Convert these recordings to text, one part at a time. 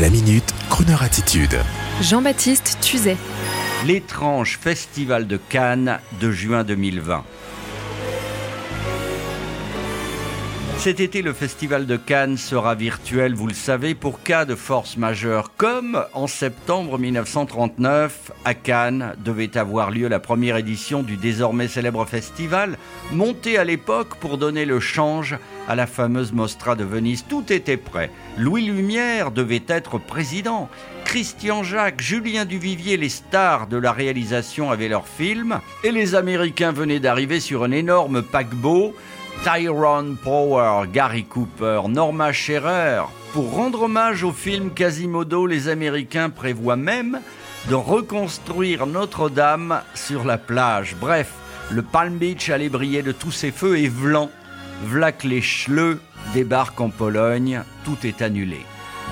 La minute, Kroneur attitude. Jean-Baptiste Tuzet. L'étrange festival de Cannes de juin 2020. Cet été, le festival de Cannes sera virtuel, vous le savez, pour cas de force majeure. Comme en septembre 1939, à Cannes, devait avoir lieu la première édition du désormais célèbre festival, monté à l'époque pour donner le change à la fameuse Mostra de Venise. Tout était prêt. Louis Lumière devait être président. Christian Jacques, Julien Duvivier, les stars de la réalisation avaient leur film. Et les Américains venaient d'arriver sur un énorme paquebot. Tyrone Power, Gary Cooper, Norma Scherer. Pour rendre hommage au film Quasimodo, les Américains prévoient même de reconstruire Notre-Dame sur la plage. Bref, le Palm Beach allait briller de tous ses feux et Vlan, Vlak les débarque en Pologne, tout est annulé.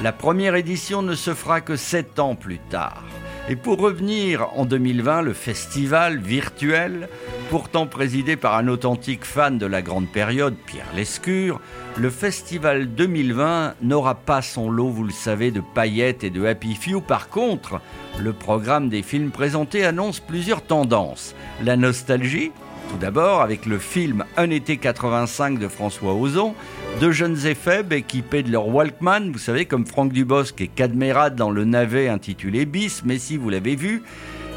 La première édition ne se fera que sept ans plus tard. Et pour revenir en 2020, le festival virtuel, pourtant présidé par un authentique fan de la grande période, Pierre Lescure, le festival 2020 n'aura pas son lot, vous le savez, de paillettes et de happy few. Par contre, le programme des films présentés annonce plusieurs tendances. La nostalgie, tout d'abord, avec le film Un été 85 de François Ozon, deux jeunes éphèbes équipés de leur Walkman, vous savez, comme Franck Dubosc et Cadmerade dans le navet intitulé Bis, mais si vous l'avez vu,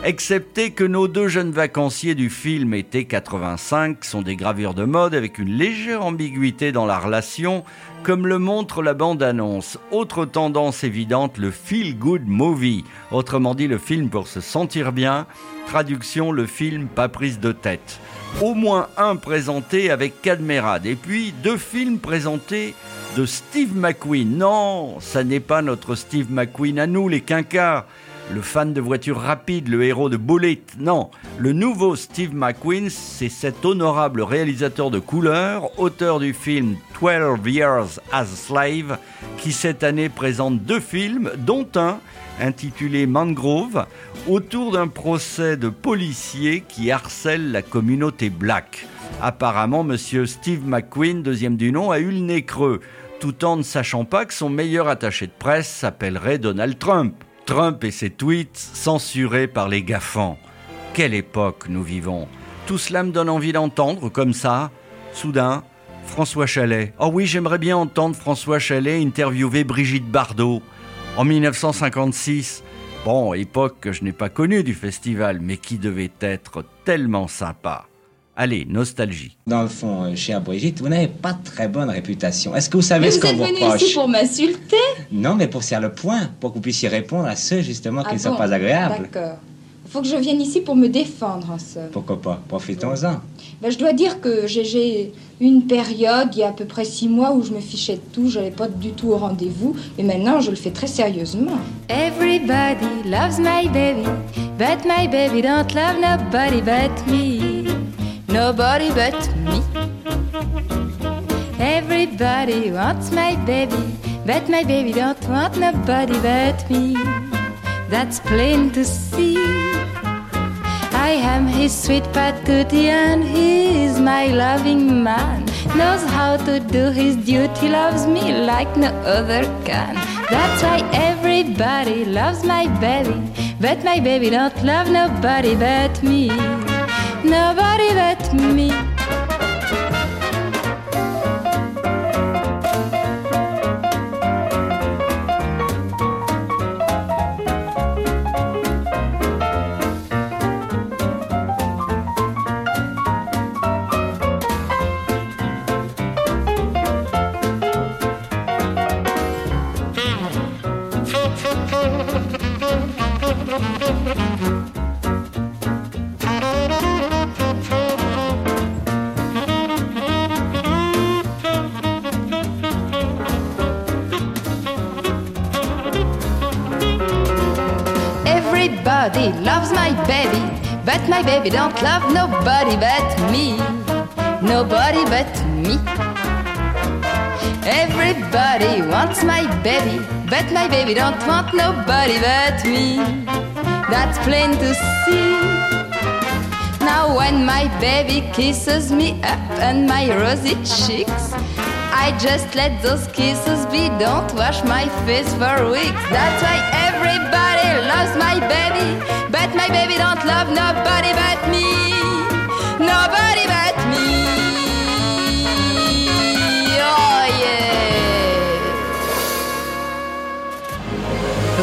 excepté que nos deux jeunes vacanciers du film été 85 sont des gravures de mode avec une légère ambiguïté dans la relation, comme le montre la bande-annonce. Autre tendance évidente, le feel good movie, autrement dit le film pour se sentir bien, traduction le film pas prise de tête. Au moins un présenté avec Cadmerade, et puis deux films présentés de Steve McQueen. Non, ça n'est pas notre Steve McQueen à nous, les quincards, le fan de voitures rapides, le héros de Bullet. Non, le nouveau Steve McQueen, c'est cet honorable réalisateur de couleur, auteur du film 12 Years as a Slave, qui cette année présente deux films, dont un intitulé Mangrove, autour d'un procès de policiers qui harcèlent la communauté black. Apparemment, monsieur Steve McQueen, deuxième du nom, a eu le nez creux, tout en ne sachant pas que son meilleur attaché de presse s'appellerait Donald Trump. Trump et ses tweets censurés par les gaffants. Quelle époque nous vivons Tout cela me donne envie d'entendre, comme ça, soudain, François Chalet. Oh oui, j'aimerais bien entendre François Chalet interviewer Brigitte Bardot en 1956. Bon, époque que je n'ai pas connue du festival, mais qui devait être tellement sympa. Allez, nostalgie. Dans le fond, euh, chère Brigitte, vous n'avez pas très bonne réputation. Est-ce que vous savez ce qu'on vous reproche Vous êtes venu ici pour m'insulter Non, mais pour faire le point, pour que vous puissiez répondre à ceux justement qui ah ne sont bon pas agréables. D'accord. Il faut que je vienne ici pour me défendre, en somme. Pourquoi pas? Profitons-en. Ben, je dois dire que j'ai- j'ai une période, il y a à peu près six mois, où je me fichais de tout, je n'allais pas du tout au rendez-vous, et maintenant je le fais très sérieusement. Everybody loves my baby, but my baby don't love nobody but me. Nobody but me. Everybody wants my baby, but my baby don't want nobody but me. That's plain to see. I am his sweet patootie and he is my loving man. Knows how to do his duty, loves me like no other can. That's why everybody loves my baby, but my baby don't love nobody but me. Everybody loves my baby, but my baby don't love nobody but me. Nobody but me. Everybody wants my baby, but my baby don't want nobody but me. That's plain to see. Now when my baby kisses me up on my rosy cheeks, I just let those kisses be. Don't wash my face for weeks. That's why everybody baby don't love nobody but me. Nobody but me. Oh yeah.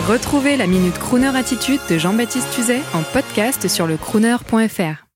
Retrouvez la Minute Crooner Attitude de Jean-Baptiste Tuzet en podcast sur le crooner.fr.